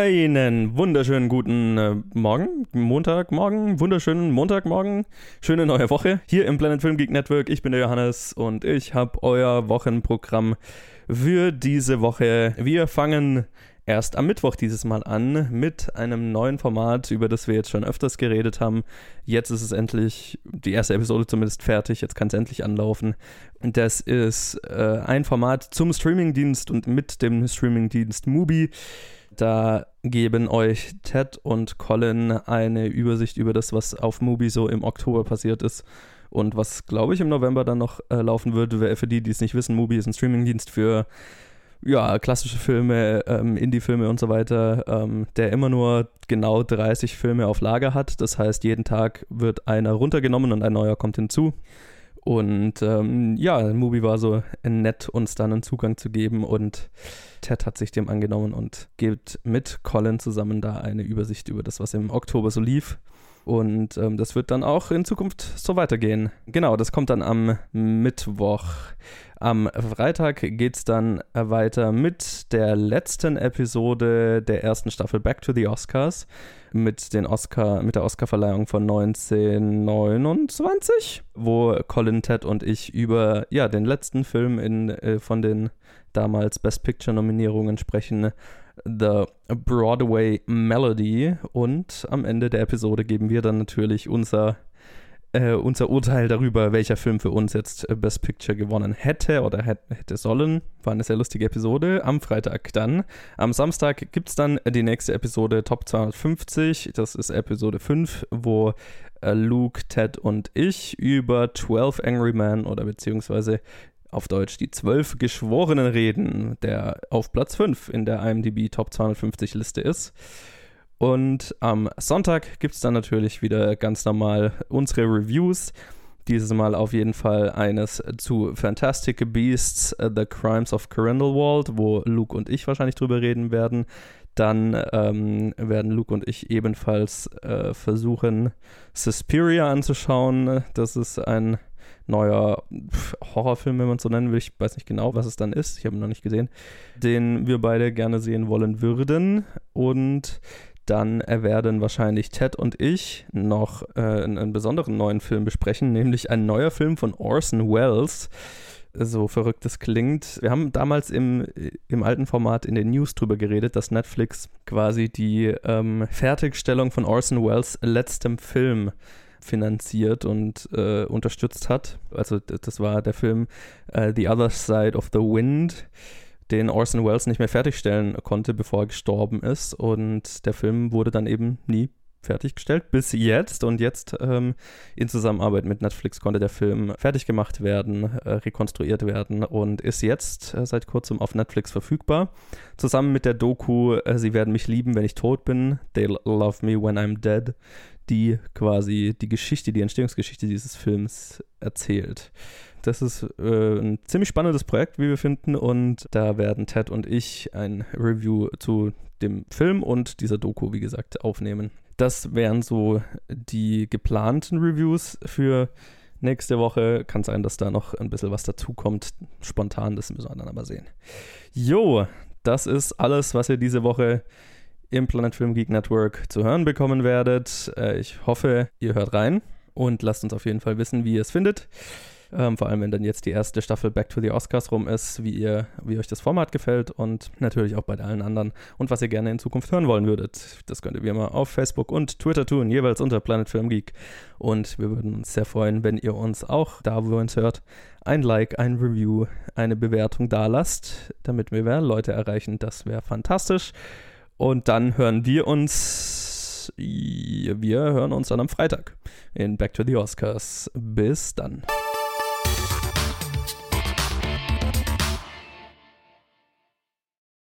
Einen wunderschönen guten äh, Morgen, Montagmorgen, wunderschönen Montagmorgen, schöne neue Woche hier im Planet Film Geek Network. Ich bin der Johannes und ich habe euer Wochenprogramm für diese Woche. Wir fangen erst am Mittwoch dieses Mal an mit einem neuen Format, über das wir jetzt schon öfters geredet haben. Jetzt ist es endlich, die erste Episode zumindest fertig, jetzt kann es endlich anlaufen. Das ist äh, ein Format zum Streamingdienst und mit dem Streamingdienst Mubi. Da geben euch Ted und Colin eine Übersicht über das, was auf Mubi so im Oktober passiert ist und was, glaube ich, im November dann noch äh, laufen wird. Für die, die es nicht wissen, Mubi ist ein Streamingdienst für ja, klassische Filme, ähm, Indie-Filme und so weiter, ähm, der immer nur genau 30 Filme auf Lager hat. Das heißt, jeden Tag wird einer runtergenommen und ein neuer kommt hinzu. Und ähm, ja, Mubi war so nett, uns dann einen Zugang zu geben und Ted hat sich dem angenommen und gibt mit Colin zusammen da eine Übersicht über das, was im Oktober so lief. Und ähm, das wird dann auch in Zukunft so weitergehen. Genau, das kommt dann am Mittwoch. Am Freitag geht es dann weiter mit der letzten Episode der ersten Staffel Back to the Oscars mit, den Oscar, mit der Oscarverleihung von 1929, wo Colin, Ted und ich über ja, den letzten Film in, äh, von den damals Best Picture Nominierungen sprechen, The Broadway Melody. Und am Ende der Episode geben wir dann natürlich unser äh, unser Urteil darüber, welcher Film für uns jetzt äh, Best Picture gewonnen hätte oder hätte sollen. War eine sehr lustige Episode. Am Freitag dann. Am Samstag gibt es dann die nächste Episode Top 250. Das ist Episode 5, wo äh, Luke, Ted und ich über 12 Angry Men oder beziehungsweise auf Deutsch die 12 Geschworenen reden, der auf Platz 5 in der IMDb Top 250 Liste ist. Und am Sonntag gibt es dann natürlich wieder ganz normal unsere Reviews. Dieses Mal auf jeden Fall eines zu Fantastic Beasts, uh, The Crimes of Grindelwald, wo Luke und ich wahrscheinlich drüber reden werden. Dann ähm, werden Luke und ich ebenfalls äh, versuchen, Suspiria anzuschauen. Das ist ein neuer Horrorfilm, wenn man es so nennen will. Ich weiß nicht genau, was es dann ist. Ich habe ihn noch nicht gesehen. Den wir beide gerne sehen wollen würden. Und dann werden wahrscheinlich Ted und ich noch äh, einen, besonderen neuen Film besprechen, nämlich ein neuer Film von Orson Welles. So verrückt es klingt. Wir haben damals im, im alten Format in den News drüber geredet, dass Netflix quasi die ähm, Fertigstellung von Orson Welles letztem Film finanziert und äh, unterstützt hat. Also das war der Film uh, The Other Side of the Wind den Orson Welles nicht mehr fertigstellen konnte, bevor er gestorben ist. Und der Film wurde dann eben nie fertiggestellt bis jetzt. Und jetzt ähm, in Zusammenarbeit mit Netflix konnte der Film fertig gemacht werden, äh, rekonstruiert werden und ist jetzt äh, seit kurzem auf Netflix verfügbar. Zusammen mit der Doku äh, Sie werden mich lieben, wenn ich tot bin. They'll love me when I'm dead. Die quasi die Geschichte, die Entstehungsgeschichte dieses Films erzählt. Das ist äh, ein ziemlich spannendes Projekt, wie wir finden. Und da werden Ted und ich ein Review zu dem Film und dieser Doku, wie gesagt, aufnehmen. Das wären so die geplanten Reviews für nächste Woche. Kann sein, dass da noch ein bisschen was dazukommt. Spontan, das müssen wir dann aber sehen. Jo, das ist alles, was ihr diese Woche im Planet Film Geek Network zu hören bekommen werdet. Äh, ich hoffe, ihr hört rein und lasst uns auf jeden Fall wissen, wie ihr es findet. Ähm, vor allem, wenn dann jetzt die erste Staffel Back to the Oscars rum ist, wie ihr, wie euch das Format gefällt und natürlich auch bei allen anderen und was ihr gerne in Zukunft hören wollen würdet. Das könnt ihr wie immer auf Facebook und Twitter tun, jeweils unter Planet Film Geek. Und wir würden uns sehr freuen, wenn ihr uns auch da, wo ihr uns hört, ein Like, ein Review, eine Bewertung da lasst, damit wir mehr Leute erreichen. Das wäre fantastisch. Und dann hören wir uns, wir hören uns dann am Freitag in Back to the Oscars. Bis dann.